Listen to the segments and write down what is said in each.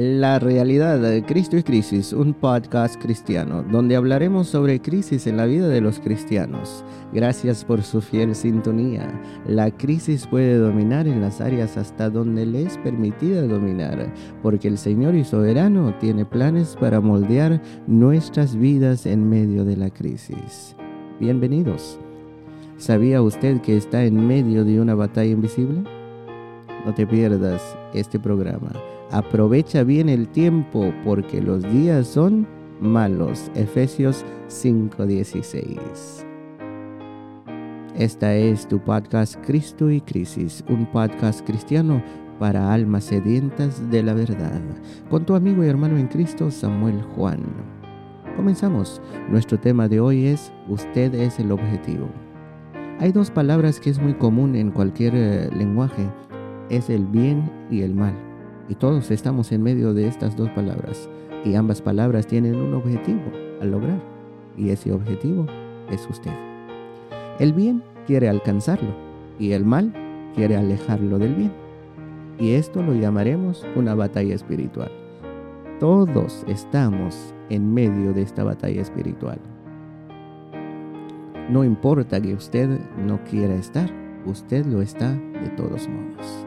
La realidad de Cristo y Crisis, un podcast cristiano, donde hablaremos sobre crisis en la vida de los cristianos. Gracias por su fiel sintonía. La crisis puede dominar en las áreas hasta donde le es permitida dominar, porque el Señor y soberano tiene planes para moldear nuestras vidas en medio de la crisis. Bienvenidos. ¿Sabía usted que está en medio de una batalla invisible? No te pierdas este programa Aprovecha bien el tiempo porque los días son malos. Efesios 5:16. Esta es tu podcast Cristo y Crisis, un podcast cristiano para almas sedientas de la verdad, con tu amigo y hermano en Cristo Samuel Juan. Comenzamos. Nuestro tema de hoy es Usted es el objetivo. Hay dos palabras que es muy común en cualquier eh, lenguaje, es el bien y el mal. Y todos estamos en medio de estas dos palabras. Y ambas palabras tienen un objetivo al lograr. Y ese objetivo es usted. El bien quiere alcanzarlo y el mal quiere alejarlo del bien. Y esto lo llamaremos una batalla espiritual. Todos estamos en medio de esta batalla espiritual. No importa que usted no quiera estar, usted lo está de todos modos.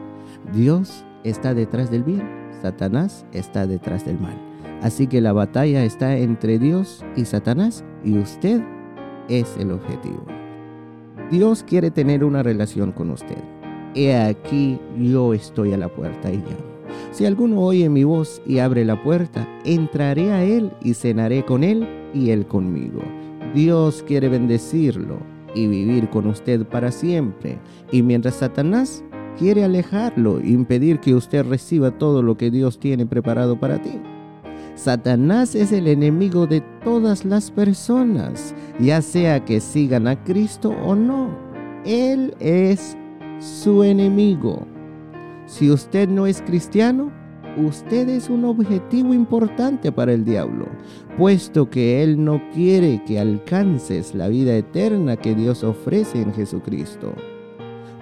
Dios está detrás del bien, Satanás está detrás del mal. Así que la batalla está entre Dios y Satanás y usted es el objetivo. Dios quiere tener una relación con usted. He aquí yo estoy a la puerta y llamo. Si alguno oye mi voz y abre la puerta, entraré a él y cenaré con él y él conmigo. Dios quiere bendecirlo y vivir con usted para siempre. Y mientras Satanás quiere alejarlo, impedir que usted reciba todo lo que Dios tiene preparado para ti. Satanás es el enemigo de todas las personas, ya sea que sigan a Cristo o no. Él es su enemigo. Si usted no es cristiano, usted es un objetivo importante para el diablo, puesto que Él no quiere que alcances la vida eterna que Dios ofrece en Jesucristo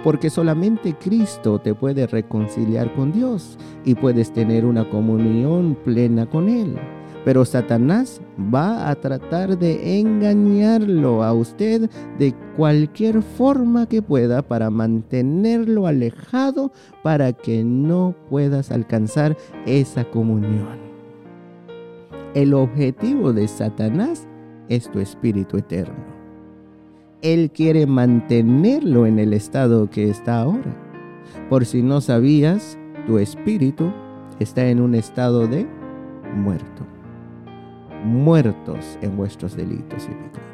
porque solamente Cristo te puede reconciliar con Dios y puedes tener una comunión plena con Él. Pero Satanás va a tratar de engañarlo a usted de cualquier forma que pueda para mantenerlo alejado para que no puedas alcanzar esa comunión. El objetivo de Satanás es tu espíritu eterno. Él quiere mantenerlo en el estado que está ahora. Por si no sabías, tu espíritu está en un estado de muerto. Muertos en vuestros delitos y pecados.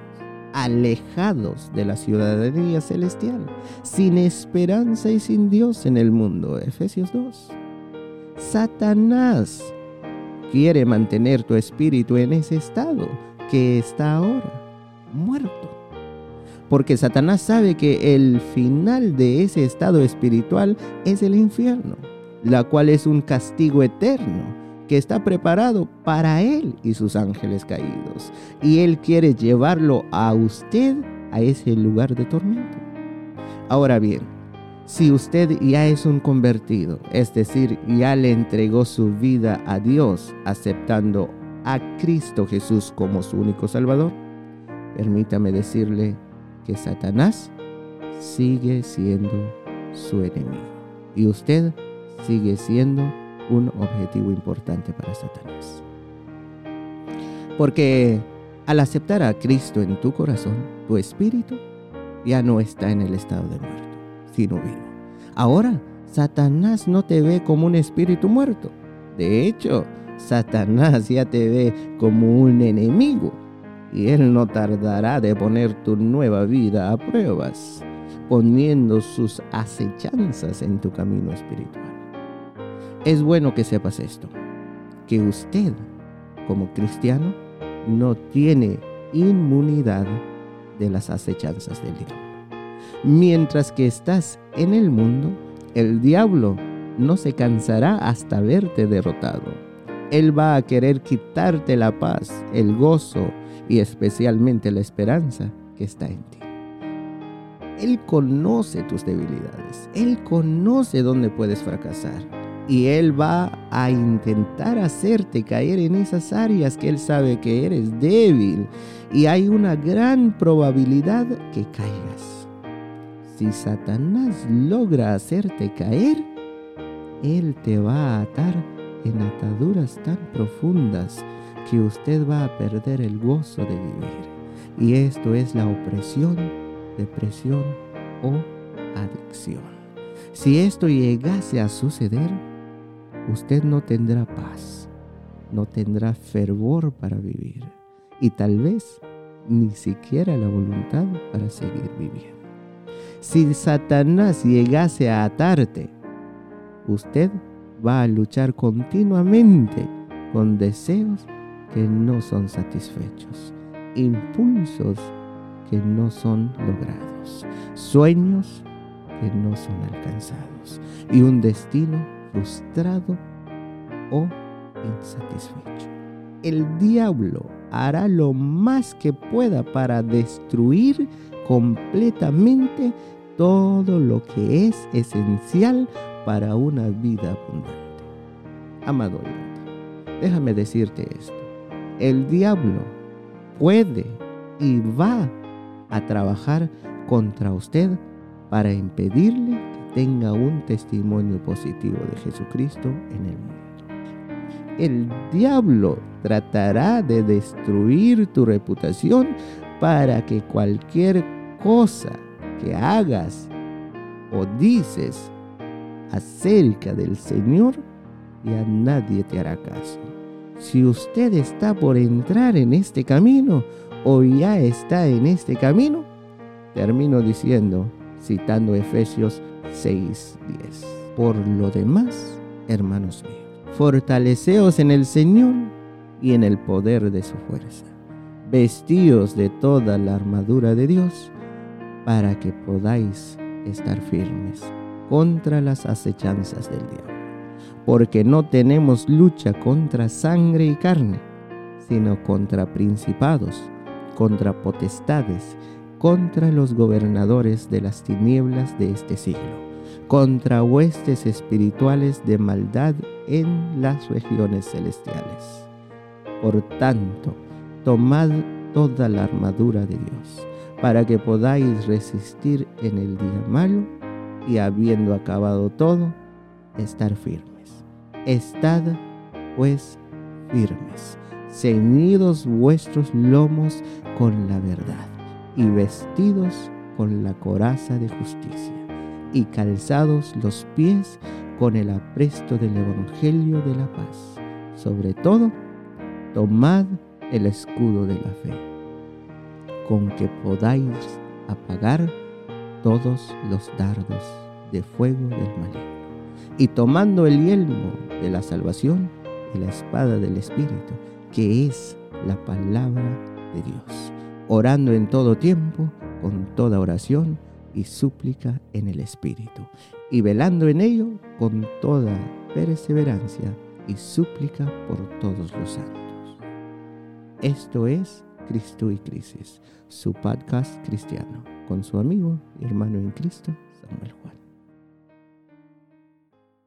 Alejados de la ciudadanía celestial. Sin esperanza y sin Dios en el mundo. Efesios 2. Satanás quiere mantener tu espíritu en ese estado que está ahora. Muerto porque Satanás sabe que el final de ese estado espiritual es el infierno, la cual es un castigo eterno que está preparado para él y sus ángeles caídos. Y él quiere llevarlo a usted a ese lugar de tormento. Ahora bien, si usted ya es un convertido, es decir, ya le entregó su vida a Dios aceptando a Cristo Jesús como su único Salvador, permítame decirle que Satanás sigue siendo su enemigo. Y usted sigue siendo un objetivo importante para Satanás. Porque al aceptar a Cristo en tu corazón, tu espíritu ya no está en el estado de muerto, sino vivo. Ahora, Satanás no te ve como un espíritu muerto. De hecho, Satanás ya te ve como un enemigo y Él no tardará de poner tu nueva vida a pruebas, poniendo sus acechanzas en tu camino espiritual. Es bueno que sepas esto, que usted, como cristiano, no tiene inmunidad de las acechanzas del diablo. Mientras que estás en el mundo, el diablo no se cansará hasta verte derrotado. Él va a querer quitarte la paz, el gozo, y especialmente la esperanza que está en ti. Él conoce tus debilidades, Él conoce dónde puedes fracasar Y Él va a intentar hacerte caer en esas áreas que Él sabe que eres débil. Y hay una gran probabilidad que caigas. Si Satanás logra hacerte caer, Él te va a atar en ataduras tan profundas que usted va a perder el gozo de vivir. Y esto es la opresión, depresión o adicción. Si esto llegase a suceder, usted no tendrá paz, no tendrá fervor para vivir y tal vez ni siquiera la voluntad para seguir viviendo. Si Satanás llegase a atarte, usted va a luchar continuamente con deseos que no son satisfechos, impulsos que no son logrados, sueños que no son alcanzados y un destino frustrado o insatisfecho. El diablo hará lo más que pueda para destruir completamente todo lo que es esencial para una vida abundante. Amado oyente, déjame decirte esto. El diablo puede y va a trabajar contra usted para impedirle que tenga un testimonio positivo de Jesucristo en el mundo. El diablo tratará de destruir tu reputación para que cualquier cosa que hagas o dices acerca del Señor ya nadie te hará caso. Si usted está por entrar en este camino o ya está en este camino, termino diciendo, citando Efesios 6:10. Por lo demás, hermanos míos, fortaleceos en el Señor y en el poder de su fuerza. Vestíos de toda la armadura de Dios para que podáis estar firmes contra las acechanzas del diablo. Porque no tenemos lucha contra sangre y carne, sino contra principados, contra potestades, contra los gobernadores de las tinieblas de este siglo, contra huestes espirituales de maldad en las regiones celestiales. Por tanto, tomad toda la armadura de Dios, para que podáis resistir en el día malo y habiendo acabado todo, estar firmes. Estad pues firmes, ceñidos vuestros lomos con la verdad y vestidos con la coraza de justicia, y calzados los pies con el apresto del Evangelio de la paz. Sobre todo, tomad el escudo de la fe, con que podáis apagar todos los dardos de fuego del maligno. Y tomando el yelmo de la salvación y la espada del Espíritu, que es la palabra de Dios orando en todo tiempo, con toda oración y súplica en el Espíritu, y velando en ello con toda perseverancia y súplica por todos los santos. Esto es Cristo y Crisis, su podcast cristiano, con su amigo y hermano en Cristo, Samuel Juan.